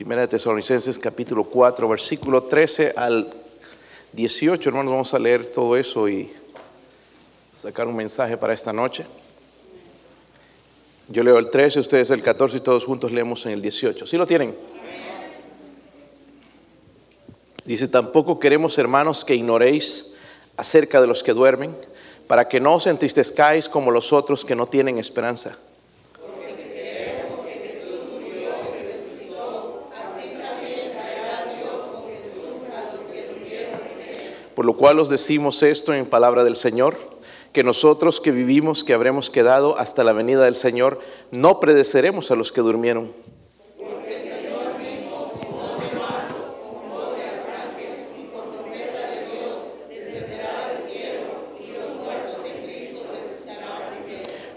Primera de Tesalonicenses capítulo 4, versículo 13 al 18, hermanos, vamos a leer todo eso y sacar un mensaje para esta noche. Yo leo el 13, ustedes el 14 y todos juntos leemos en el 18. ¿Sí lo tienen? Dice, tampoco queremos, hermanos, que ignoréis acerca de los que duermen, para que no os entristezcáis como los otros que no tienen esperanza. Por lo cual os decimos esto en palabra del Señor, que nosotros que vivimos, que habremos quedado hasta la venida del Señor, no predeceremos a los que durmieron.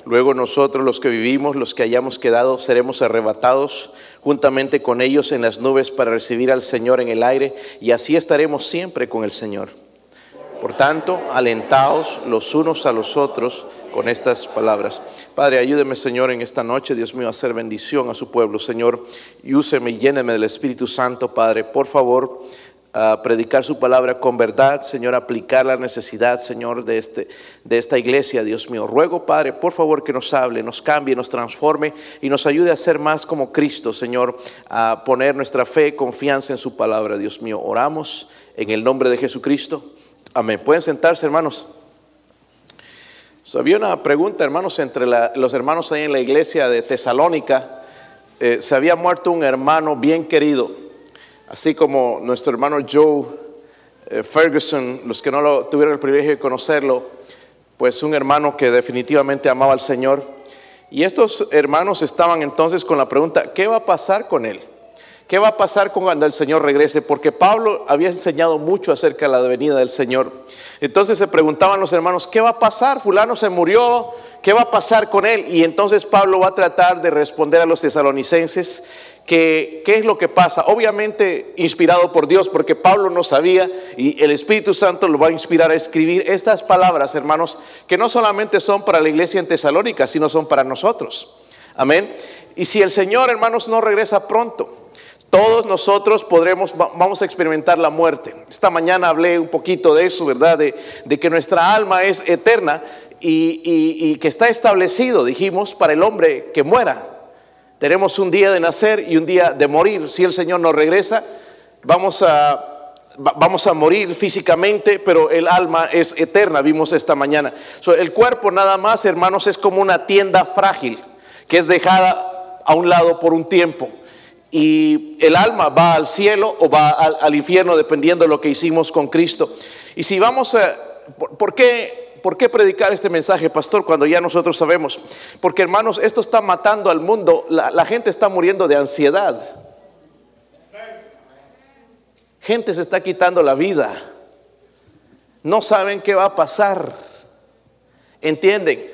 Luego nosotros los que vivimos, los que hayamos quedado, seremos arrebatados juntamente con ellos en las nubes para recibir al Señor en el aire y así estaremos siempre con el Señor. Por tanto, alentaos los unos a los otros con estas palabras. Padre, ayúdeme, Señor, en esta noche, Dios mío, a hacer bendición a su pueblo, Señor, y úseme y lléneme del Espíritu Santo, Padre. Por favor, a predicar su palabra con verdad, Señor, aplicar la necesidad, Señor, de, este, de esta iglesia, Dios mío. Ruego, Padre, por favor, que nos hable, nos cambie, nos transforme y nos ayude a ser más como Cristo, Señor, a poner nuestra fe, confianza en su palabra, Dios mío. Oramos en el nombre de Jesucristo. Amén. Pueden sentarse, hermanos. había una pregunta, hermanos, entre los hermanos ahí en la iglesia de Tesalónica. Eh, se había muerto un hermano bien querido, así como nuestro hermano Joe eh, Ferguson, los que no tuvieron el privilegio de conocerlo, pues un hermano que definitivamente amaba al Señor. Y estos hermanos estaban entonces con la pregunta, ¿qué va a pasar con él? ¿Qué va a pasar cuando el Señor regrese? Porque Pablo había enseñado mucho acerca de la venida del Señor. Entonces se preguntaban los hermanos, ¿qué va a pasar? Fulano se murió, ¿qué va a pasar con él? Y entonces Pablo va a tratar de responder a los tesalonicenses qué es lo que pasa. Obviamente inspirado por Dios, porque Pablo no sabía y el Espíritu Santo lo va a inspirar a escribir estas palabras, hermanos, que no solamente son para la iglesia en Tesalónica, sino son para nosotros. Amén. Y si el Señor, hermanos, no regresa pronto, todos nosotros podremos, vamos a experimentar la muerte. Esta mañana hablé un poquito de eso, ¿verdad? De, que nuestra alma es eterna y, que está establecido, dijimos, para el hombre que muera. Tenemos un día de nacer y un día de morir. Si el Señor nos regresa, vamos a, vamos a morir físicamente, pero el alma es eterna, vimos esta mañana. el cuerpo nada más, hermanos, es como una tienda frágil que es dejada a un lado por un tiempo y el alma va al cielo o va al, infierno dependiendo de lo que hicimos con Cristo. Y si vamos a, ¿por, qué, ¿por qué predicar este mensaje, pastor, cuando ya nosotros sabemos? Porque hermanos, esto está matando al mundo, la, la gente está muriendo de ansiedad. Gente se está quitando la vida. No saben qué va a pasar. ¿Entienden?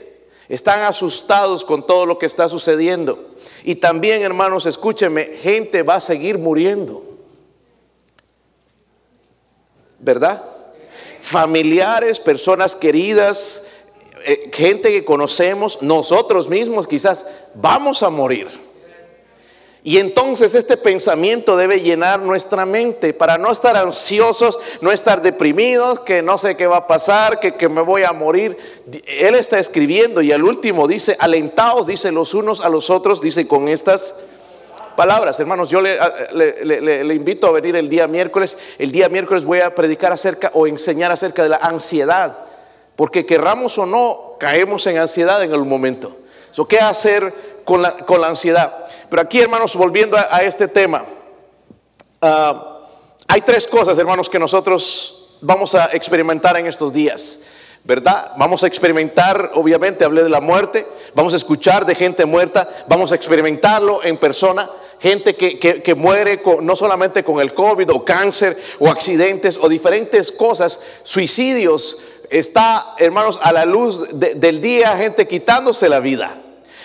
Están asustados con todo lo que está sucediendo. Y también, hermanos, escúcheme, gente va a seguir muriendo. ¿Verdad? Familiares, personas queridas, eh, gente que conocemos, nosotros mismos quizás vamos a morir. Y entonces este pensamiento debe llenar nuestra mente para no estar ansiosos, no estar deprimidos, que no sé qué va a pasar, que, me voy a morir. Él está escribiendo y al último dice, alentaos, dice los unos a los otros, dice con estas palabras. Hermanos, yo le, invito a venir el día miércoles. El día miércoles voy a predicar acerca o enseñar acerca de la ansiedad, porque querramos o no, caemos en ansiedad en algún momento. ¿Qué hacer con la, con la ansiedad? Pero aquí, hermanos, volviendo a, este tema, ah, hay tres cosas, hermanos, que nosotros vamos a experimentar en estos días. ¿Verdad? Vamos a experimentar, obviamente, hablé de la muerte, vamos a escuchar de gente muerta, vamos a experimentarlo en persona, gente que, muere no solamente con el COVID o cáncer o accidentes o diferentes cosas, suicidios, está, hermanos, a la luz del día, gente quitándose la vida.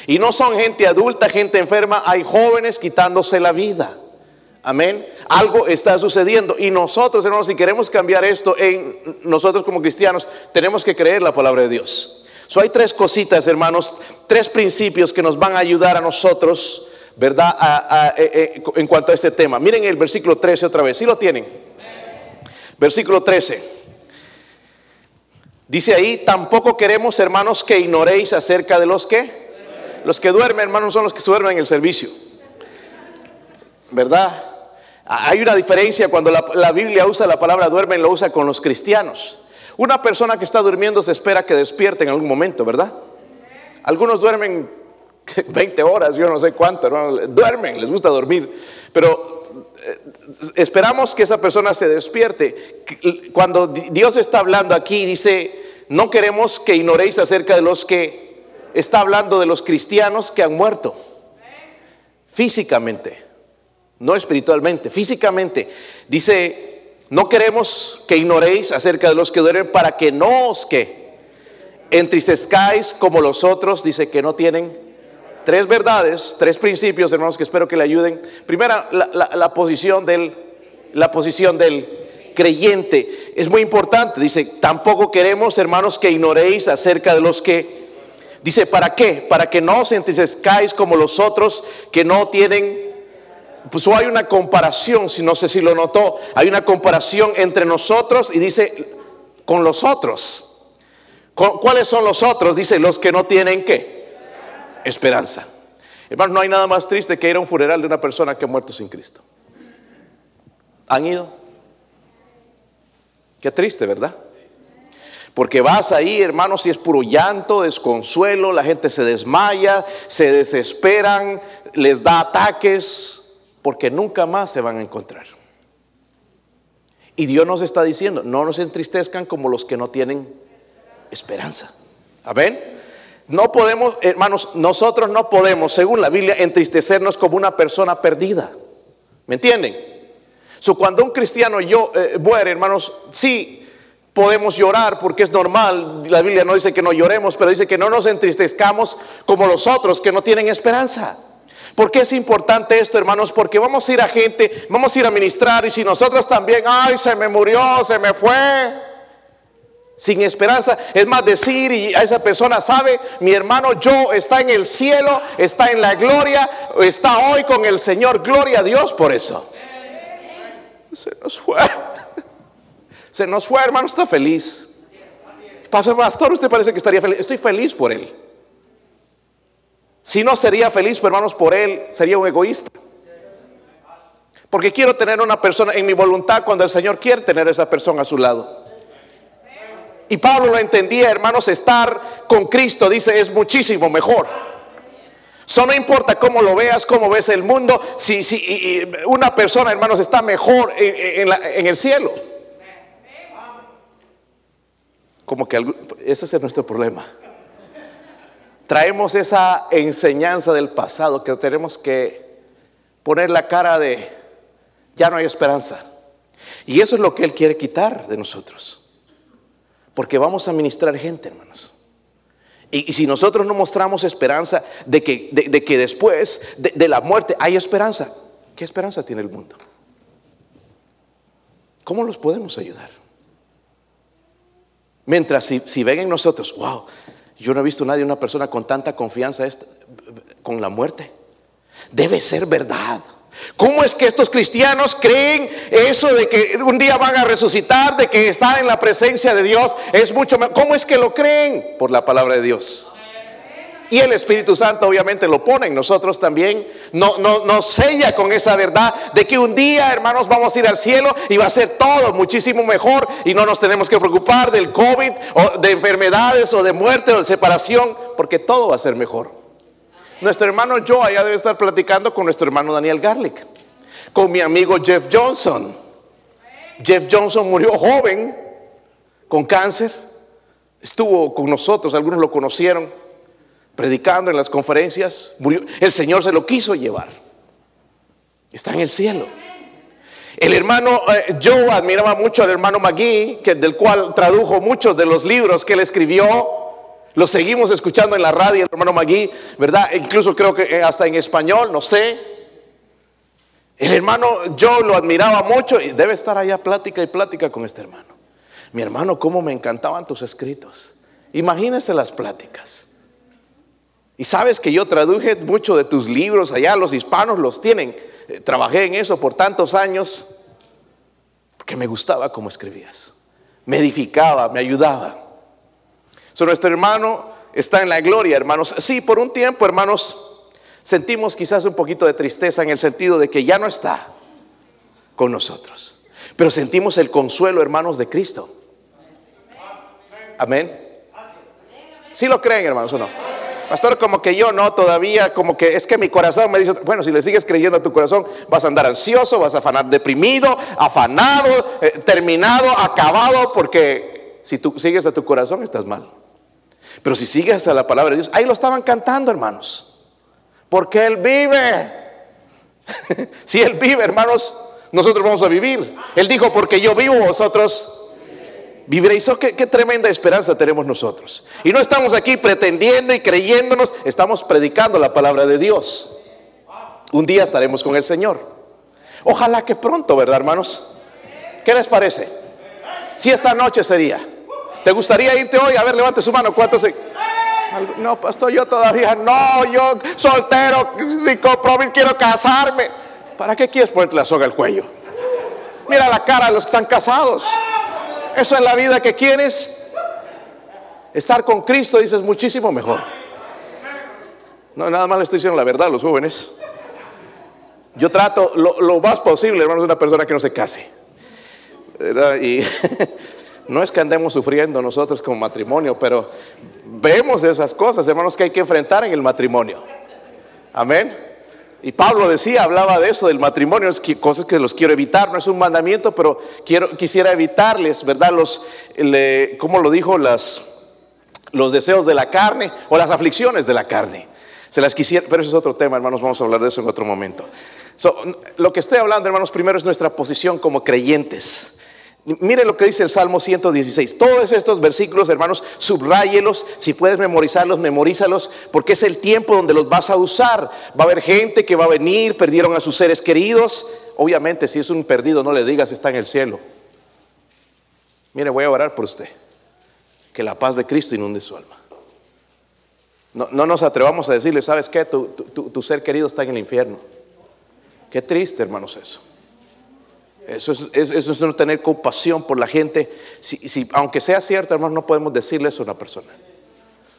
Y no son gente adulta, gente enferma, hay jóvenes quitándose la vida. Amén. Algo está sucediendo. Y nosotros, hermanos, si queremos cambiar esto en nosotros como cristianos, tenemos que creer la palabra de Dios. So, hay tres cositas, hermanos, tres principios que nos van a ayudar a nosotros ¿verdad? Eh, eh, en cuanto a este tema. Miren el versículo 13 otra vez, ¿sí lo tienen? Versículo 13. Dice ahí, tampoco queremos, hermanos, que ignoréis acerca de los que, los que duermen, hermanos, son los que duermen en el servicio. ¿Verdad? Hay una diferencia cuando la, Biblia usa la palabra duermen, lo usa con los cristianos. Una persona que está durmiendo se espera que despierte en algún momento, ¿verdad? Algunos duermen 20 horas, yo no sé cuánto, duermen, les gusta dormir, pero eh, esperamos que esa persona se despierte. Cuando Dios está hablando aquí, dice, no queremos que ignoréis acerca de los que está hablando de los cristianos que han muerto físicamente, no espiritualmente, físicamente. Dice, no queremos que ignoréis acerca de los que duermen para que no os que entristezcáis como los otros, dice que no tienen tres verdades, tres principios, hermanos, que espero que le ayuden. Primera, la, posición del, la posición del creyente es muy importante. Dice, tampoco queremos, hermanos, que ignoréis acerca de los que... Dice, ¿para qué? Para que no os entristezcáis como los otros que no tienen... Pues hay una comparación, si no sé si lo notó, hay una comparación entre nosotros y dice, con los otros. ¿Cuáles son los otros? Dice, los que no tienen qué? Esperanza. Hermano, no hay nada más triste que ir a un funeral de una persona que ha muerto sin Cristo. ¿Han ido? Qué triste, ¿verdad? Porque vas ahí, hermanos, y es puro llanto, desconsuelo, la gente se desmaya, se desesperan, les da ataques, porque nunca más se van a encontrar. Y Dios nos está diciendo, no nos entristezcan como los que no tienen esperanza. ¿Amén? No podemos, hermanos, nosotros no podemos, según la Biblia, entristecernos como una persona perdida. ¿Me entienden? cuando un cristiano yo, eh, muere, hermanos, sí podemos llorar porque es normal. La Biblia no dice que no lloremos, pero dice que no nos entristezcamos como los otros que no tienen esperanza. ¿Por qué es importante esto, hermanos? Porque vamos a ir a gente, vamos a ir a ministrar y si nosotros también, ay, se me murió, se me fue, sin esperanza, es más decir y a esa persona sabe, mi hermano yo está en el cielo, está en la gloria, está hoy con el Señor, gloria a Dios por eso. Se nos fue. Se nos fue, hermano, está feliz. Pasa, pastor, usted parece que estaría feliz. Estoy feliz por él. Si no sería feliz, hermanos, por él, sería un egoísta. Porque quiero tener una persona en mi voluntad cuando el Señor quiere tener a esa persona a su lado. Y Pablo lo entendía, hermanos, estar con Cristo, dice, es muchísimo mejor. Eso no importa cómo lo veas, cómo ves el mundo, si, si una persona, hermanos, está mejor en, el cielo. Como que ese es nuestro problema. Traemos esa enseñanza del pasado que tenemos que poner la cara de ya no hay esperanza. Y eso es lo que Él quiere quitar de nosotros. Porque vamos a ministrar gente, hermanos. Y, si nosotros no mostramos esperanza de que, de, que después de, la muerte hay esperanza, ¿qué esperanza tiene el mundo? ¿Cómo los podemos ayudar? Mientras si, ven en nosotros, wow, yo no he visto a nadie, una persona con tanta confianza con la muerte. Debe ser verdad. ¿Cómo es que estos cristianos creen eso de que un día van a resucitar, de que están en la presencia de Dios? Es mucho ¿Cómo es que lo creen? Por la palabra de Dios. Y el Espíritu Santo obviamente lo pone en nosotros también. No, no, nos sella con esa verdad de que un día, hermanos, vamos a ir al cielo y va a ser todo muchísimo mejor y no nos tenemos que preocupar del COVID o de enfermedades o de muerte o de separación, porque todo va a ser mejor. Nuestro hermano Joe allá debe estar platicando con nuestro hermano Daniel Garlic, con mi amigo Jeff Johnson. Jeff Johnson murió joven con cáncer. Estuvo con nosotros, algunos lo conocieron, predicando en las conferencias. El Señor se lo quiso llevar. Está en el cielo. El hermano eh, Joe admiraba mucho al hermano que, del cual tradujo muchos de los libros que él escribió. Lo seguimos escuchando en la radio, hermano Magui, ¿verdad? Incluso creo que eh, hasta en español, no sé. El hermano yo lo admiraba mucho y debe estar allá plática y plática con este hermano. Mi hermano, cómo me encantaban tus escritos. Imagínese las pláticas. Y sabes que yo traduje mucho de tus libros allá, los hispanos los tienen. Eh, trabajé en eso por tantos años porque me gustaba cómo escribías. Me edificaba, me ayudaba. So, nuestro hermano está en la gloria, hermanos. Sí, por un tiempo, hermanos, sentimos quizás un poquito de tristeza en el sentido de que ya no está con nosotros. Pero sentimos el consuelo, hermanos, de Cristo. Amén. ¿Sí lo creen, hermanos, o no? Pastor, como que yo no, todavía, como que es que mi corazón me dice, bueno, si le sigues creyendo a tu corazón, vas a andar ansioso, vas a afanar deprimido, afanado, eh, terminado, acabado, porque si tú sigues a tu corazón estás mal. Pero si sigues a la palabra de Dios, ahí lo estaban cantando, hermanos, porque Él vive. si Él vive, hermanos, nosotros vamos a vivir. Él dijo, porque yo vivo, vosotros viviréis. Oh, qué, tremenda esperanza tenemos nosotros. Y no estamos aquí pretendiendo y creyéndonos, estamos predicando la palabra de Dios. Un día estaremos con el Señor. Ojalá que pronto, ¿verdad, hermanos? ¿Qué les parece? Si esta noche sería. ¿Te gustaría irte hoy? A ver, levante su mano. ¿Cuántos se... No, pastor, yo todavía no. Yo soltero, sin compromiso, quiero casarme. ¿Para qué quieres ponerte la soga al cuello? Mira la cara de los que están casados. Eso es la vida que quieres. Estar con Cristo, dices, muchísimo mejor. No, nada más le estoy diciendo la verdad a los jóvenes. Yo trato lo, más posible, hermanos, una persona que no se case. Y no es que andemos sufriendo nosotros como matrimonio, pero vemos esas cosas, hermanos, que hay que enfrentar en el matrimonio. Amén. Y Pablo decía, hablaba de eso, del matrimonio, es que, cosas que los quiero evitar, no es un mandamiento, pero quiero, quisiera evitarles, ¿verdad? Los, ¿cómo lo dijo? Las, los deseos de la carne o las aflicciones de la carne. Se las quisiera, pero eso es otro tema, hermanos, vamos a hablar de eso en otro momento. lo que estoy hablando, hermanos, primero es nuestra posición como creyentes. Mire lo que dice el Salmo 116. Todos estos versículos, hermanos, subrayelos. Si puedes memorizarlos, memorízalos, porque es el tiempo donde los vas a usar. Va a haber gente que va a venir, perdieron a sus seres queridos. Obviamente, si es un perdido, no le digas está en el cielo. Mire, voy a orar por usted. Que la paz de Cristo inunde su alma. No, nos atrevamos a decirle, ¿sabes qué? Tu, tu ser querido está en el infierno. Qué triste, hermanos, eso. Eso es, no tener compasión por la gente. Si, aunque sea cierto, hermano, no podemos decirle eso a una persona.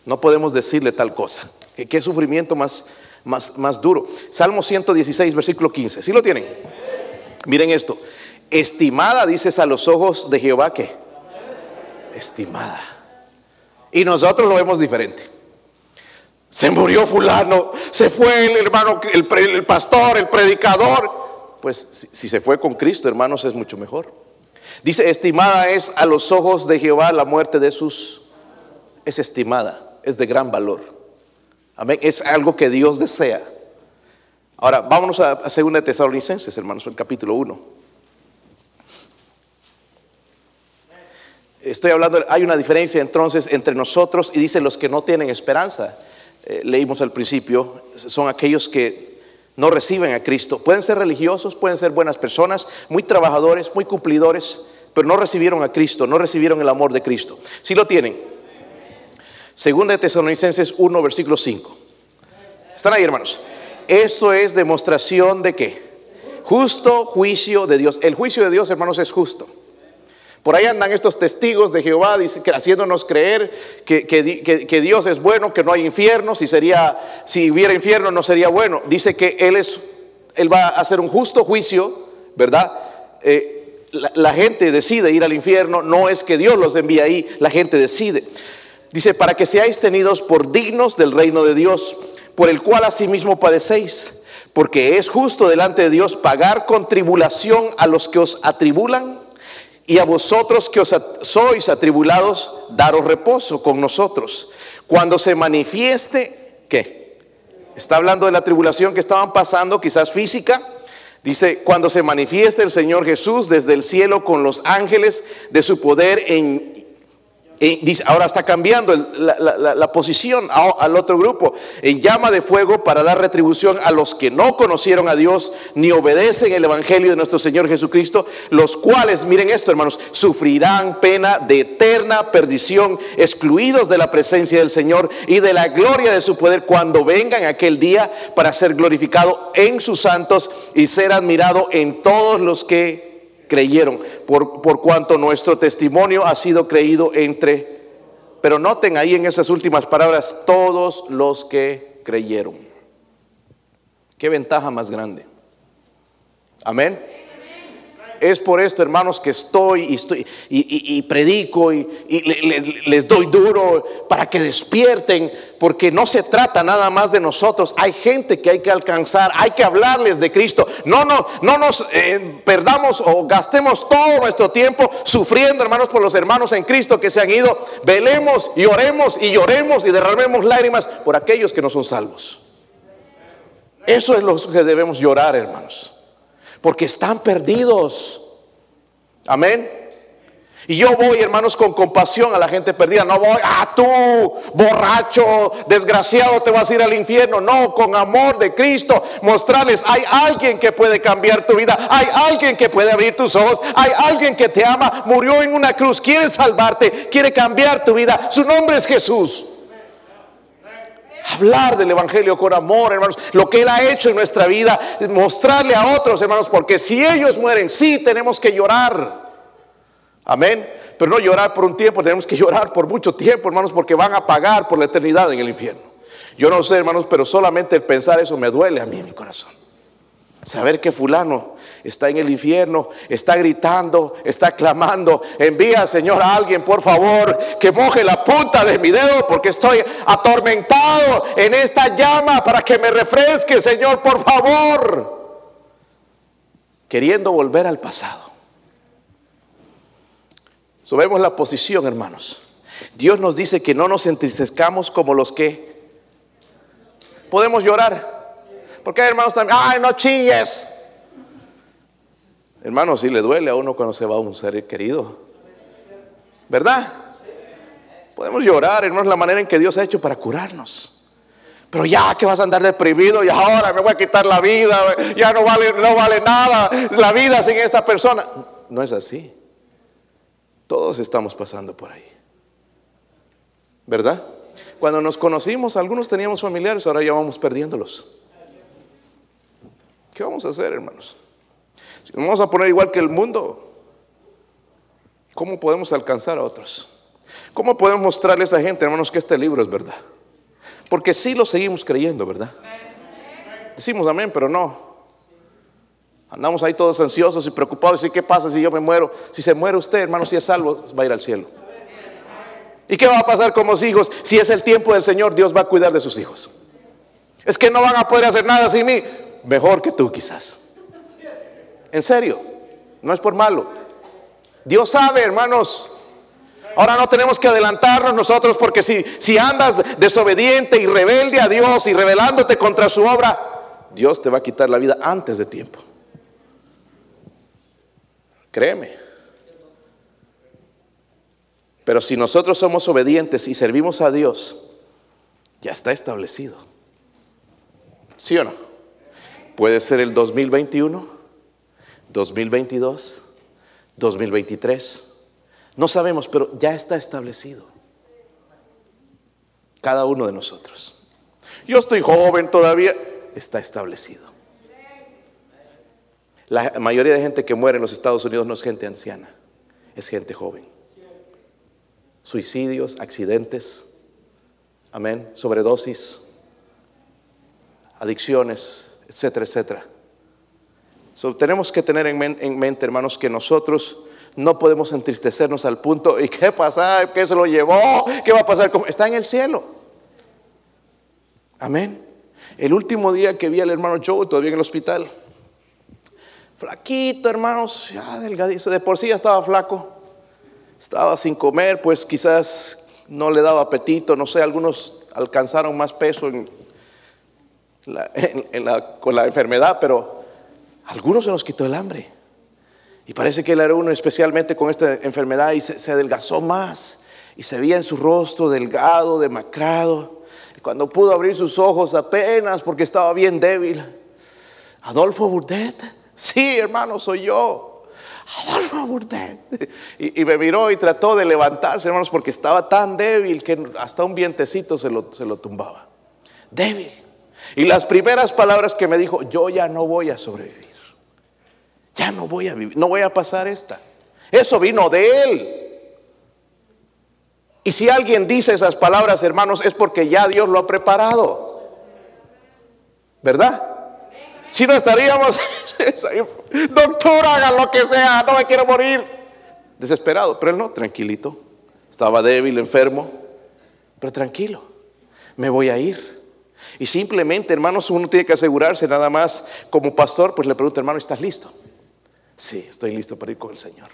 No podemos decirle tal cosa. Qué sufrimiento más, más, más duro. Salmo 116, versículo 15. ¿Sí lo tienen? Miren esto. Estimada, dices a los ojos de Jehová que. Estimada. Y nosotros lo vemos diferente. Se murió fulano, se fue el hermano, el pastor, el predicador pues si, se fue con Cristo, hermanos, es mucho mejor. Dice, estimada es a los ojos de Jehová la muerte de sus... Es estimada, es de gran valor. Amén, es algo que Dios desea. Ahora, vámonos a, a 2 Tesalonicenses, hermanos, el capítulo 1. Estoy hablando, hay una diferencia entonces entre nosotros y dice los que no tienen esperanza. Eh, leímos al principio, son aquellos que no reciben a Cristo. Pueden ser religiosos, pueden ser buenas personas, muy trabajadores, muy cumplidores, pero no recibieron a Cristo, no recibieron el amor de Cristo. Si lo tienen. Segunda de Tesalonicenses 1, versículo 5. ¿Están ahí, hermanos? Esto es demostración de qué? Justo juicio de Dios. El juicio de Dios, hermanos, es justo. Por ahí andan estos testigos de Jehová haciéndonos creer que, Dios es bueno, que no hay infierno. Si, sería, si hubiera infierno no sería bueno. Dice que Él, es, él va a hacer un justo juicio, ¿verdad? Eh, la, la gente decide ir al infierno, no es que Dios los envíe ahí, la gente decide. Dice, para que seáis tenidos por dignos del reino de Dios, por el cual asimismo padecéis, porque es justo delante de Dios pagar con tribulación a los que os atribulan y a vosotros que os sois atribulados, daros reposo con nosotros. Cuando se manifieste, ¿qué? Está hablando de la tribulación que estaban pasando, quizás física. Dice, cuando se manifieste el Señor Jesús desde el cielo con los ángeles de su poder en Ahora está cambiando la, posición al otro grupo. En llama de fuego para dar retribución a los que no conocieron a Dios ni obedecen el Evangelio de nuestro Señor Jesucristo, los cuales, miren esto hermanos, sufrirán pena de eterna perdición, excluidos de la presencia del Señor y de la gloria de su poder cuando vengan aquel día para ser glorificado en sus santos y ser admirado en todos los que creyeron, por, por cuanto nuestro testimonio ha sido creído entre, pero noten ahí en esas últimas palabras, todos los que creyeron. ¿Qué ventaja más grande? Amén. Es por esto, hermanos, que estoy y, estoy, y, predico y, les doy duro para que despierten, porque no se trata nada más de nosotros. Hay gente que hay que alcanzar, hay que hablarles de Cristo. No, no, no nos eh, perdamos o gastemos todo nuestro tiempo sufriendo, hermanos, por los hermanos en Cristo que se han ido. Velemos y oremos y lloremos y derramemos lágrimas por aquellos que no son salvos. Eso es lo que debemos llorar, hermanos porque están perdidos. Amén. Y yo voy, hermanos, con compasión a la gente perdida. No voy, a ah, tú, borracho, desgraciado, te vas a ir al infierno. No, con amor de Cristo, mostrarles, hay alguien que puede cambiar tu vida. Hay alguien que puede abrir tus ojos. Hay alguien que te ama, murió en una cruz, quiere salvarte, quiere cambiar tu vida. Su nombre es Jesús. Hablar del Evangelio con amor, hermanos. Lo que Él ha hecho en nuestra vida. Mostrarle a otros, hermanos. Porque si ellos mueren, sí tenemos que llorar. Amén. Pero no llorar por un tiempo, tenemos que llorar por mucho tiempo, hermanos, porque van a pagar por la eternidad en el infierno. Yo no sé, hermanos, pero solamente el pensar eso me duele a mí en mi corazón. Saber que fulano está en el infierno, está gritando, está clamando. Envía, Señor, a alguien, por favor, que moje la punta de mi dedo porque estoy atormentado en esta llama para que me refresque, Señor, por favor. Queriendo volver al pasado. Subemos la posición, hermanos. Dios nos dice que no nos entristezcamos como los que podemos llorar. Porque hermanos también, ay, no chilles. Hermano, si le duele a uno cuando se va a un ser querido. ¿Verdad? Podemos llorar, hermanos, la manera en que Dios ha hecho para curarnos. Pero ya que vas a andar deprimido y ahora me voy a quitar la vida, ya no vale, no vale nada la vida sin esta persona. No es así. Todos estamos pasando por ahí. ¿Verdad? Cuando nos conocimos, algunos teníamos familiares, ahora ya vamos perdiéndolos. ¿Qué vamos a hacer, hermanos? Si nos vamos a poner igual que el mundo, ¿cómo podemos alcanzar a otros? ¿Cómo podemos mostrarle a esa gente, hermanos, que este libro es verdad? Porque sí lo seguimos creyendo, ¿verdad? Decimos amén, pero no. Andamos ahí todos ansiosos y preocupados. ¿Y qué pasa si yo me muero? Si se muere usted, hermano, si es salvo, va a ir al cielo. ¿Y qué va a pasar con los hijos? Si es el tiempo del Señor, Dios va a cuidar de sus hijos. Es que no van a poder hacer nada sin mí mejor que tú quizás. En serio, no es por malo. Dios sabe, hermanos. Ahora no tenemos que adelantarnos nosotros porque si, si andas desobediente y rebelde a Dios y rebelándote contra su obra, Dios te va a quitar la vida antes de tiempo. Créeme. Pero si nosotros somos obedientes y servimos a Dios, ya está establecido. ¿Sí o no? Puede ser el 2021, 2022, 2023. No sabemos, pero ya está establecido. Cada uno de nosotros. Yo estoy joven todavía, está establecido. La mayoría de gente que muere en los Estados Unidos no es gente anciana, es gente joven. Suicidios, accidentes, amén, sobredosis, adicciones, etcétera, etcétera. Tenemos que tener en, mente, hermanos, que nosotros no podemos entristecernos al punto, ¿y qué pasa? ¿Qué se lo llevó? ¿Qué va a pasar? Está en el cielo. Amén. El último día que vi al hermano Joe, todavía en el hospital, flaquito, hermanos, ya delgadizo, de por sí ya estaba flaco, estaba sin comer, pues quizás no le daba apetito, no sé, algunos alcanzaron más peso con la enfermedad, pero algunos se nos quitó el hambre. Y parece que él era uno especialmente con esta enfermedad y se, adelgazó más. Y se veía en su rostro delgado, demacrado. Y cuando pudo abrir sus ojos apenas porque estaba bien débil. Adolfo Burdet. Sí, hermano, soy yo. Adolfo Burdet. Y, y, me miró y trató de levantarse, hermanos, porque estaba tan débil que hasta un vientecito se lo, se lo tumbaba. Débil. Y las primeras palabras que me dijo, yo ya no voy a sobrevivir. Ya no voy a vivir, no voy a pasar esta. Eso vino de él. Y si alguien dice esas palabras, hermanos, es porque ya Dios lo ha preparado. ¿Verdad? Si no estaríamos, doctor, haga lo que sea, no me quiero morir. Desesperado, pero él no, tranquilito. Estaba débil, enfermo, pero tranquilo, me voy a ir. Y simplemente, hermanos, uno tiene que asegurarse nada más como pastor, pues le pregunta, hermano, ¿estás listo? Sí, estoy listo para ir con el Señor.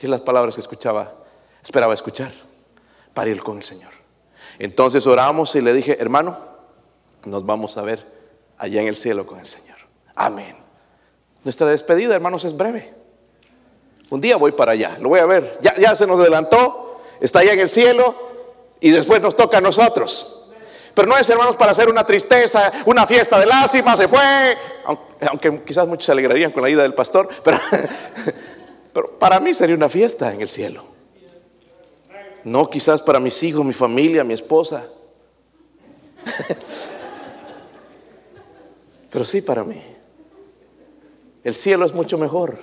Y las palabras que escuchaba, esperaba escuchar para ir con el Señor. Entonces oramos y le dije, hermano, nos vamos a ver allá en el cielo con el Señor. Amén. Nuestra despedida, hermanos, es breve. Un día voy para allá, lo voy a ver. Ya, ya se nos adelantó, está allá en el cielo y después nos toca a nosotros. Pero no es, hermanos, para hacer una tristeza, una fiesta de lástima, se fue. Aunque, quizás muchos se alegrarían con la ida del pastor, pero, pero para mí sería una fiesta en el cielo. No quizás para mis hijos, mi familia, mi esposa. Pero sí para mí. El cielo es mucho mejor.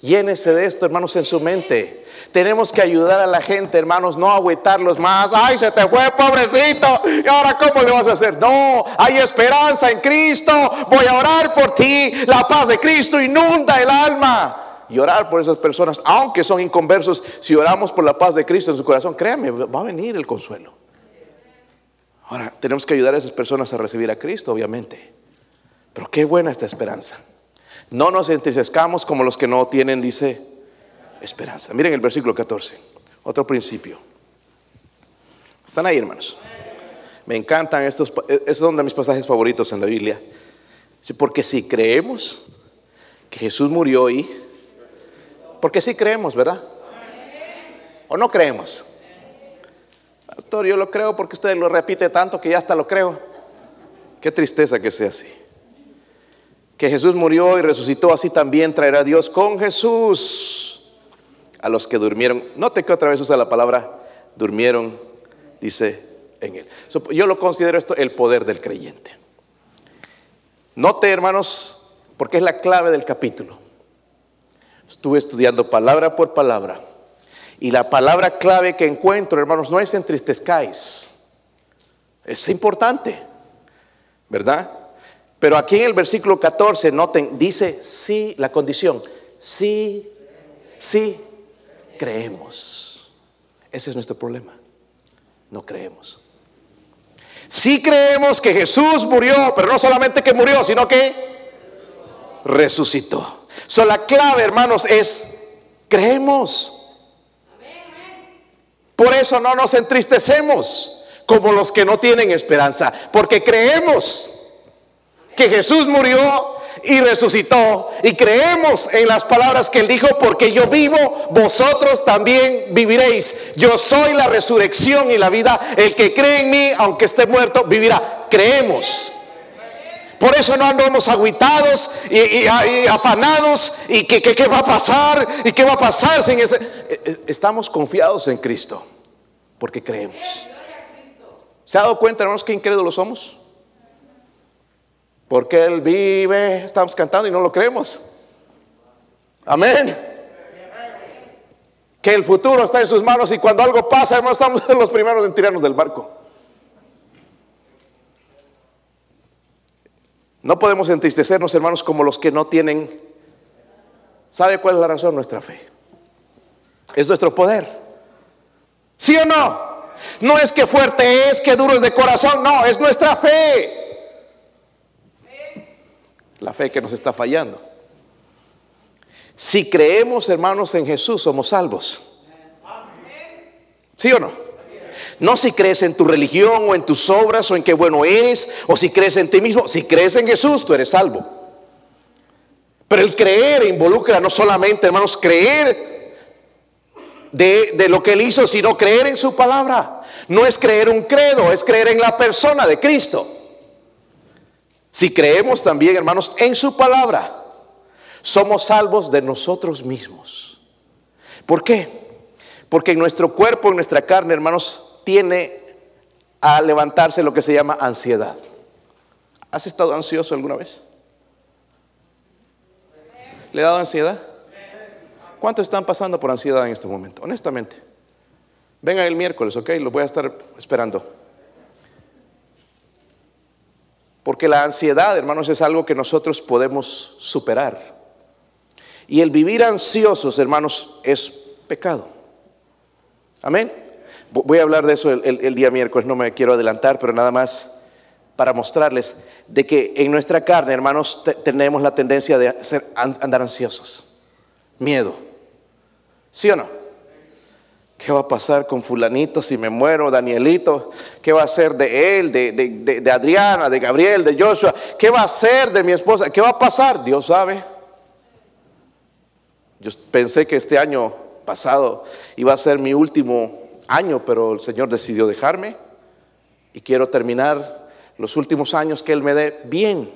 Llénese de esto, hermanos, en su mente. Tenemos que ayudar a la gente, hermanos, no agüitarlos más. Ay, se te fue, pobrecito. ¿Y ahora cómo le vas a hacer? No, hay esperanza en Cristo. Voy a orar por ti. La paz de Cristo inunda el alma y orar por esas personas, aunque son inconversos, si oramos por la paz de Cristo en su corazón, créame, va a venir el consuelo. Ahora, tenemos que ayudar a esas personas a recibir a Cristo, obviamente. Pero qué buena esta esperanza. No nos entristezcamos como los que no tienen, dice, esperanza. Miren el versículo 14, otro principio. ¿Están ahí, hermanos? Me encantan estos, estos son de mis pasajes favoritos en la Biblia. Porque si creemos que Jesús murió y porque sí creemos, ¿verdad? ¿O no creemos? Pastor, yo lo creo porque usted lo repite tanto que ya hasta lo creo. Qué tristeza que sea así. Que Jesús murió y resucitó, así también traerá Dios con Jesús a los que durmieron. Note que otra vez usa la palabra durmieron, dice en él. Yo lo considero esto el poder del creyente. Note, hermanos, porque es la clave del capítulo. Estuve estudiando palabra por palabra. Y la palabra clave que encuentro, hermanos, no es entristezcáis. Es importante, ¿verdad? Pero aquí en el versículo 14, noten, dice sí, la condición, sí, sí, creemos. Ese es nuestro problema. No creemos. Sí creemos que Jesús murió, pero no solamente que murió, sino que resucitó. So, la clave, hermanos, es creemos. Por eso no nos entristecemos como los que no tienen esperanza, porque creemos que Jesús murió y resucitó y creemos en las palabras que él dijo, porque yo vivo, vosotros también viviréis. Yo soy la resurrección y la vida. El que cree en mí, aunque esté muerto, vivirá. Creemos. Por eso no andamos aguitados y, afanados y que, qué va a pasar y qué va a pasar sin ese. Eh, eh, estamos confiados en Cristo porque creemos. ¿Se ha dado cuenta, hermanos, que incrédulos somos? Porque Él vive, estamos cantando y no lo creemos. Amén. Que el futuro está en sus manos y cuando algo pasa, hermanos, estamos los primeros en tirarnos del barco. No podemos entristecernos, hermanos, como los que no tienen. ¿Sabe cuál es la razón? Nuestra fe. Es nuestro poder. ¿Sí o no? No es que fuerte es, que duro es de corazón, no, es nuestra fe. La fe que nos está fallando. Si creemos, hermanos, en Jesús, somos salvos. ¿Sí o no? No si crees en tu religión o en tus obras o en qué bueno eres o si crees en ti mismo. Si crees en Jesús, tú eres salvo. Pero el creer involucra no solamente, hermanos, creer de, de lo que Él hizo, sino creer en su palabra. No es creer un credo, es creer en la persona de Cristo. Si creemos también, hermanos, en su palabra, somos salvos de nosotros mismos. ¿Por qué? Porque en nuestro cuerpo, en nuestra carne, hermanos, tiene a levantarse lo que se llama ansiedad. ¿Has estado ansioso alguna vez? ¿Le ha dado ansiedad? ¿Cuántos están pasando por ansiedad en este momento? Honestamente. Vengan el miércoles, ¿ok? Los voy a estar esperando. Porque la ansiedad, hermanos, es algo que nosotros podemos superar. Y el vivir ansiosos, hermanos, es pecado. Amén. Voy a hablar de eso el, día miércoles, no me quiero adelantar, pero nada más para mostrarles de que en nuestra carne, hermanos, tenemos la tendencia de andar ansiosos. Miedo. ¿Sí o no? ¿Qué va a pasar con fulanito si me muero, Danielito? ¿Qué va a ser de él, de, de, Adriana, de Gabriel, de Joshua? ¿Qué va a ser de mi esposa? ¿Qué va a pasar? Dios sabe. Yo pensé que este año pasado iba a ser mi último año, pero el Señor decidió dejarme y quiero terminar los últimos años que Él me dé bien.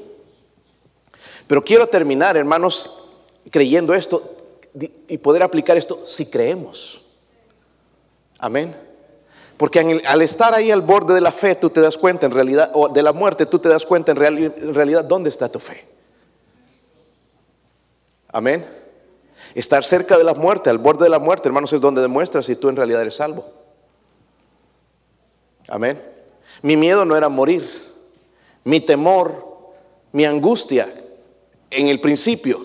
Pero quiero terminar, hermanos, creyendo esto y poder aplicar esto si creemos. Amén. Porque al estar ahí al borde de la fe, tú te das cuenta en realidad, o de la muerte, tú te das cuenta en, realidad dónde está tu fe. Amén. Estar cerca de la muerte, al borde de la muerte, hermanos, es donde demuestras si tú en realidad eres salvo. Amén. Mi miedo no era morir. Mi temor, mi angustia en el principio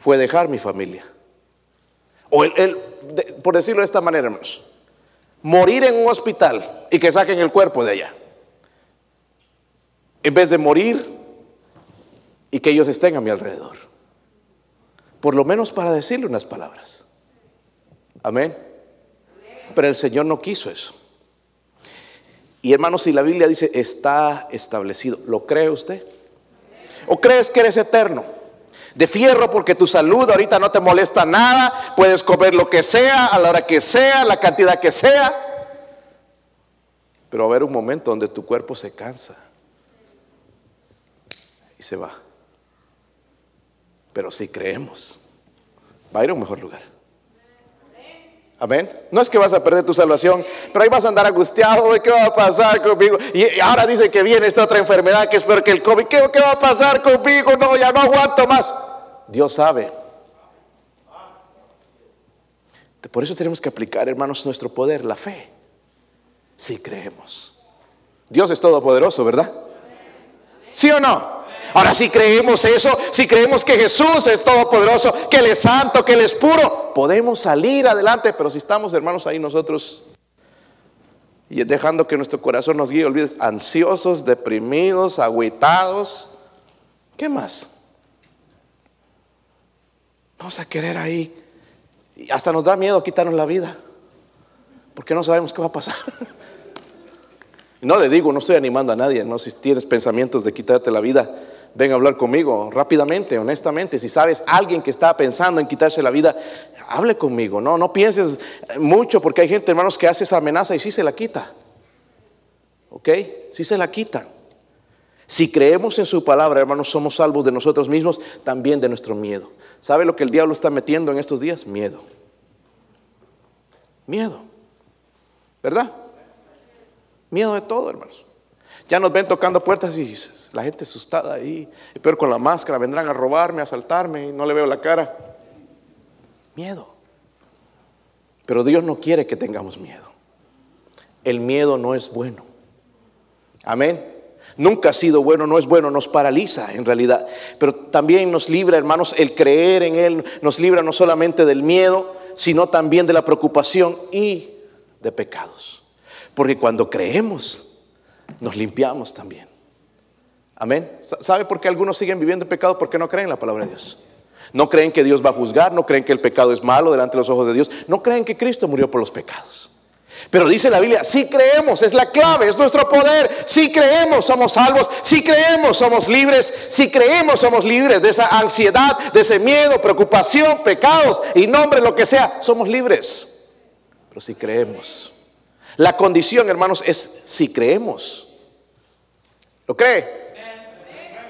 fue dejar mi familia. O el, por decirlo de esta manera, hermanos, morir en un hospital y que saquen el cuerpo de allá. En vez de morir y que ellos estén a mi alrededor. Por lo menos para decirle unas palabras. Amén. Pero el Señor no quiso eso. Y hermanos, si la Biblia dice está establecido, ¿lo cree usted? ¿O crees que eres eterno? De fierro porque tu salud ahorita no te molesta nada, puedes comer lo que sea, a la hora que sea, la cantidad que sea. Pero va a haber un momento donde tu cuerpo se cansa y se va. Pero si creemos, va a ir a un mejor lugar. Amén. No es que vas a perder tu salvación, pero ahí vas a andar angustiado, ¿qué va a pasar conmigo? Y ahora dice que viene esta otra enfermedad que espero que el COVID, ¿qué, ¿qué va a pasar conmigo? No, ya no aguanto más. Dios sabe. Por eso tenemos que aplicar, hermanos, nuestro poder, la fe, si creemos. Dios es todopoderoso, ¿verdad? ¿Sí o no? Ahora, si creemos eso, si creemos que Jesús es todopoderoso, que Él es santo, que Él es puro, podemos salir adelante. Pero si estamos, hermanos, ahí nosotros y dejando que nuestro corazón nos guíe, olvides, ansiosos, deprimidos, agüitados, ¿qué más? Vamos a querer ahí. Y hasta nos da miedo quitarnos la vida. Porque no sabemos qué va a pasar. no le digo, no estoy animando a nadie, no si tienes pensamientos de quitarte la vida ven a hablar conmigo rápidamente, honestamente. Si sabes alguien que está pensando en quitarse la vida, hable conmigo. No, no pienses mucho porque hay gente, hermanos, que hace esa amenaza y sí se la quita. ¿Ok? Sí se la quitan. Si creemos en su palabra, hermanos, somos salvos de nosotros mismos, también de nuestro miedo. ¿Sabe lo que el diablo está metiendo en estos días? Miedo. Miedo. ¿Verdad? Miedo de todo, hermanos. Ya nos ven tocando puertas y la gente asustada ahí. Peor con la máscara, vendrán a robarme, a asaltarme y no le veo la cara. Miedo. Pero Dios no quiere que tengamos miedo. El miedo no es bueno. Amén. Nunca ha sido bueno, no es bueno, nos paraliza en realidad. Pero también nos libra, hermanos, el creer en Él, nos libra no solamente del miedo, sino también de la preocupación y de pecados. Porque cuando creemos, nos limpiamos también. Amén. ¿Sabe por qué algunos siguen viviendo en pecado? Porque no creen en la palabra de Dios. No creen que Dios va a juzgar, no creen que el pecado es malo delante de los ojos de Dios, no creen que Cristo murió por los pecados. Pero dice la Biblia, si creemos, es la clave, es nuestro poder. Si creemos, somos salvos. Si creemos, somos libres. Si creemos, somos libres de esa ansiedad, de ese miedo, preocupación, pecados y nombre, lo que sea, somos libres. pero si creemos. La condición, hermanos, es si creemos. ¿Lo?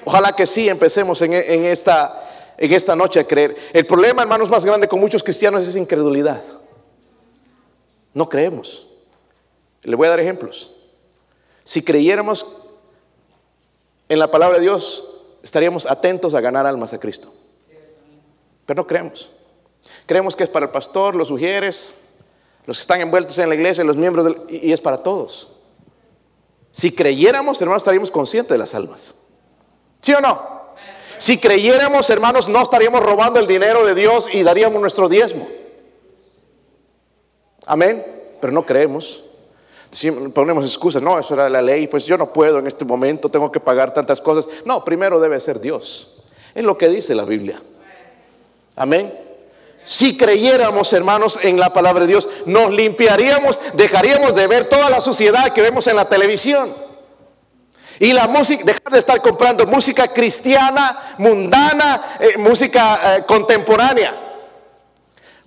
Ojalá que sí empecemos en, en esta, en esta noche a creer. El problema, hermanos, más grande con muchos cristianos es incredulidad. No creemos. Le voy a dar ejemplos. Si creyéramos en la palabra de Dios, estaríamos atentos a ganar almas a Cristo. Pero no creemos. Creemos que es para el pastor, los sugieres, los que están envueltos en la iglesia, los miembros del, y es para todos. Si creyéramos, hermanos, estaríamos conscientes de las almas. ¿Sí o no? Si creyéramos, hermanos, no estaríamos robando el dinero de Dios y daríamos nuestro diezmo. Amén. Pero no creemos. ponemos excusas, no, eso era la ley, pues yo no puedo en este momento, tengo que pagar tantas cosas. No, primero debe ser Dios. Es lo que dice la Biblia. Amén. Si creyéramos, hermanos, en la palabra de Dios, nos limpiaríamos, dejaríamos de ver toda la suciedad que vemos en la televisión. Y la música, dejar de estar comprando música cristiana, mundana, eh, música eh, contemporánea.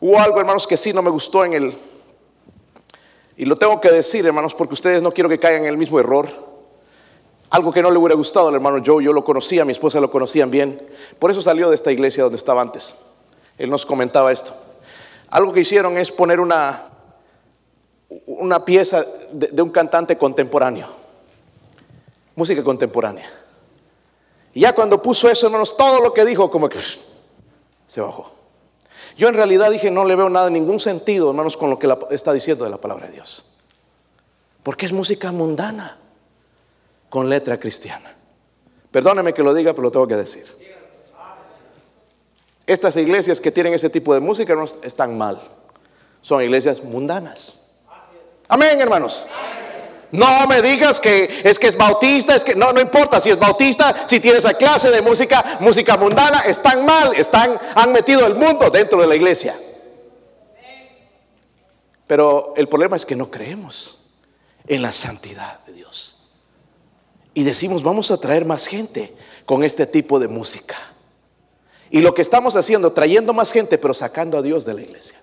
Hubo algo, hermanos, que sí no me gustó en el... Y lo tengo que decir, hermanos, porque ustedes no quiero que caigan en el mismo error. Algo que no le hubiera gustado al hermano Joe, yo lo conocía, mi esposa lo conocían bien. Por eso salió de esta iglesia donde estaba antes. Él nos comentaba esto. Algo que hicieron es poner una, una pieza de, un cantante contemporáneo, música contemporánea. Y ya cuando puso eso, hermanos, todo lo que dijo como que se bajó. Yo en realidad dije, no le veo nada, ningún sentido, hermanos, con lo que está diciendo de la palabra de Dios. Porque es música mundana con letra cristiana. Perdóneme que lo diga, pero lo tengo que decir. Estas iglesias que tienen ese tipo de música no están mal. Son iglesias mundanas. Amén, hermanos. No me digas que es que es bautista, es que no, no importa si es bautista, si tiene esa clase de música, música mundana, están mal, están, han metido el mundo dentro de la iglesia. Pero el problema es que no creemos en la santidad de Dios. Y decimos, vamos a traer más gente con este tipo de música. Y lo que estamos haciendo, trayendo más gente, pero sacando a Dios de la iglesia.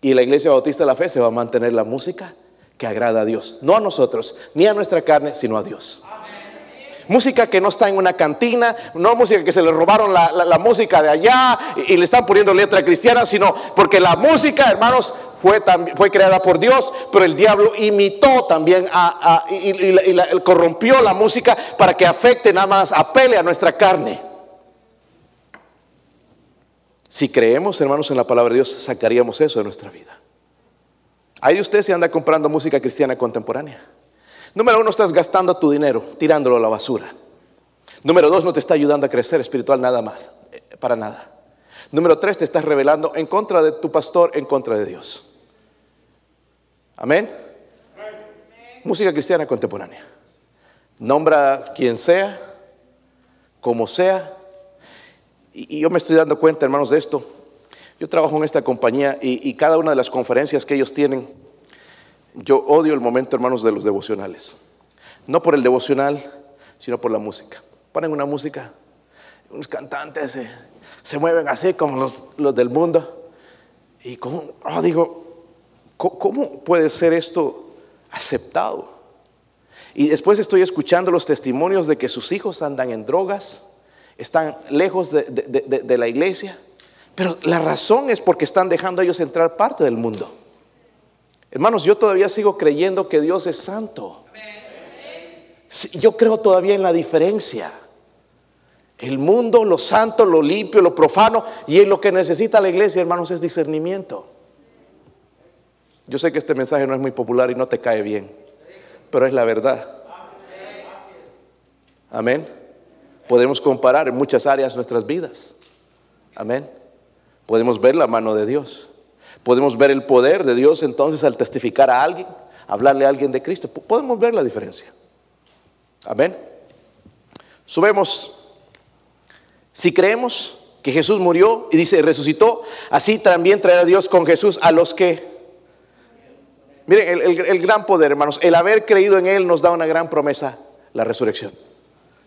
Y la iglesia bautista de la fe se va a mantener la música que agrada a Dios. No a nosotros, ni a nuestra carne, sino a Dios. Música que no está en una cantina, no música que se le robaron la, música de allá y, le están poniendo letra cristiana, sino porque la música, hermanos, fue, fue creada por Dios, pero el diablo imitó también y, corrompió la música para que afecte nada más, apele a nuestra carne. Si creemos, hermanos, en la palabra de Dios, sacaríamos eso de nuestra vida. Ahí usted se anda comprando música cristiana contemporánea. Número uno, estás gastando tu dinero, tirándolo a la basura. Número dos, no te está ayudando a crecer espiritual nada más, eh, para nada. Número tres, te estás revelando en contra de tu pastor, en contra de Dios. Amén. Música cristiana contemporánea. Nombra quien sea, como sea, y, yo me estoy dando cuenta, hermanos, de esto. Yo trabajo en esta compañía y, cada una de las conferencias que ellos tienen, yo odio el momento, hermanos, de los devocionales. No por el devocional, sino por la música. Ponen una música, unos cantantes se, mueven así como los, del mundo. Y como, ah, digo, ¿cómo puede ser esto aceptado? Y después estoy escuchando los testimonios de que sus hijos andan en drogas, están lejos de, la iglesia, pero la razón es porque están dejando a ellos entrar parte del mundo. Hermanos, yo todavía sigo creyendo que Dios es santo. Yo creo todavía en la diferencia. El mundo, lo santo, lo limpio, lo profano, y en lo que necesita la iglesia, hermanos, es discernimiento. Yo sé que este mensaje no es muy popular y no te cae bien, pero es la verdad. Amén podemos comparar en muchas áreas nuestras vidas. Amén. Podemos ver la mano de Dios. Podemos ver el poder de Dios entonces al testificar a alguien, hablarle a alguien de Cristo. Podemos ver la diferencia. Amén. Subemos. Si creemos que Jesús murió y dice resucitó, así también traerá Dios con Jesús a los que... Miren, el gran poder, hermanos, el haber creído en Él nos da una gran promesa, la resurrección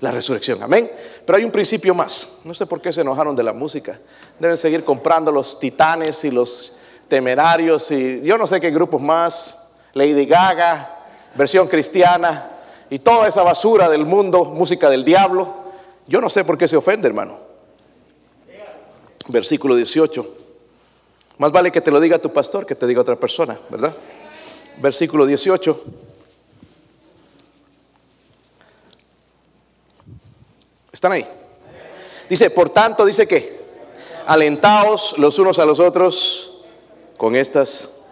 la resurrección. Amén. Pero hay un principio más. No sé por qué se enojaron de la música. Deben seguir comprando los titanes y los Temerarios y yo no sé qué grupos más, Lady Gaga, versión cristiana y toda esa basura del mundo, música del diablo. Yo no sé por qué se ofende, hermano. Versículo 18. Más vale que te lo diga tu pastor que te diga otra persona, ¿verdad? Versículo 18. ¿Están ahí? Dice, por tanto, dice que, alentaos los unos a los otros con estas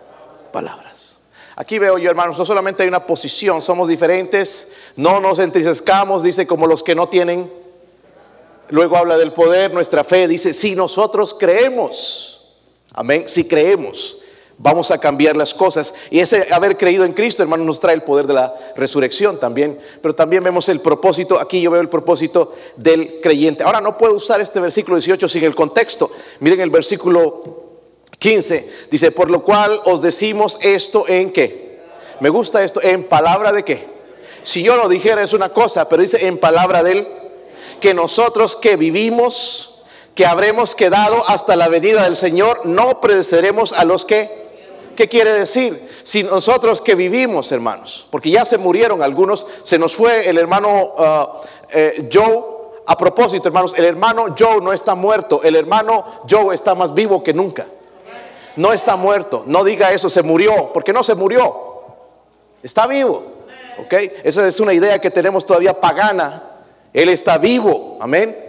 palabras. Aquí veo yo, hermanos, no solamente hay una posición, somos diferentes, no nos entristezcamos, dice, como los que no tienen. Luego habla del poder, nuestra fe, dice, si nosotros creemos, amén, si creemos vamos a cambiar las cosas. Y ese haber creído en Cristo, hermano, nos trae el poder de la resurrección también. Pero también vemos el propósito, aquí yo veo el propósito del creyente. Ahora no puedo usar este versículo 18 sin el contexto. Miren el versículo 15, dice, por lo cual os decimos esto en qué. Me gusta esto, en palabra de qué. Si yo lo dijera es una cosa, pero dice en palabra de él, que nosotros que vivimos, que habremos quedado hasta la venida del Señor, no predecederemos a los que ¿Qué quiere decir? Si nosotros que vivimos, hermanos, porque ya se murieron algunos, se nos fue el hermano uh, eh, Joe. A propósito, hermanos, el hermano Joe no está muerto, el hermano Joe está más vivo que nunca. No está muerto, no diga eso, se murió, porque no se murió, está vivo. ¿Ok? Esa es una idea que tenemos todavía pagana. Él está vivo, amén.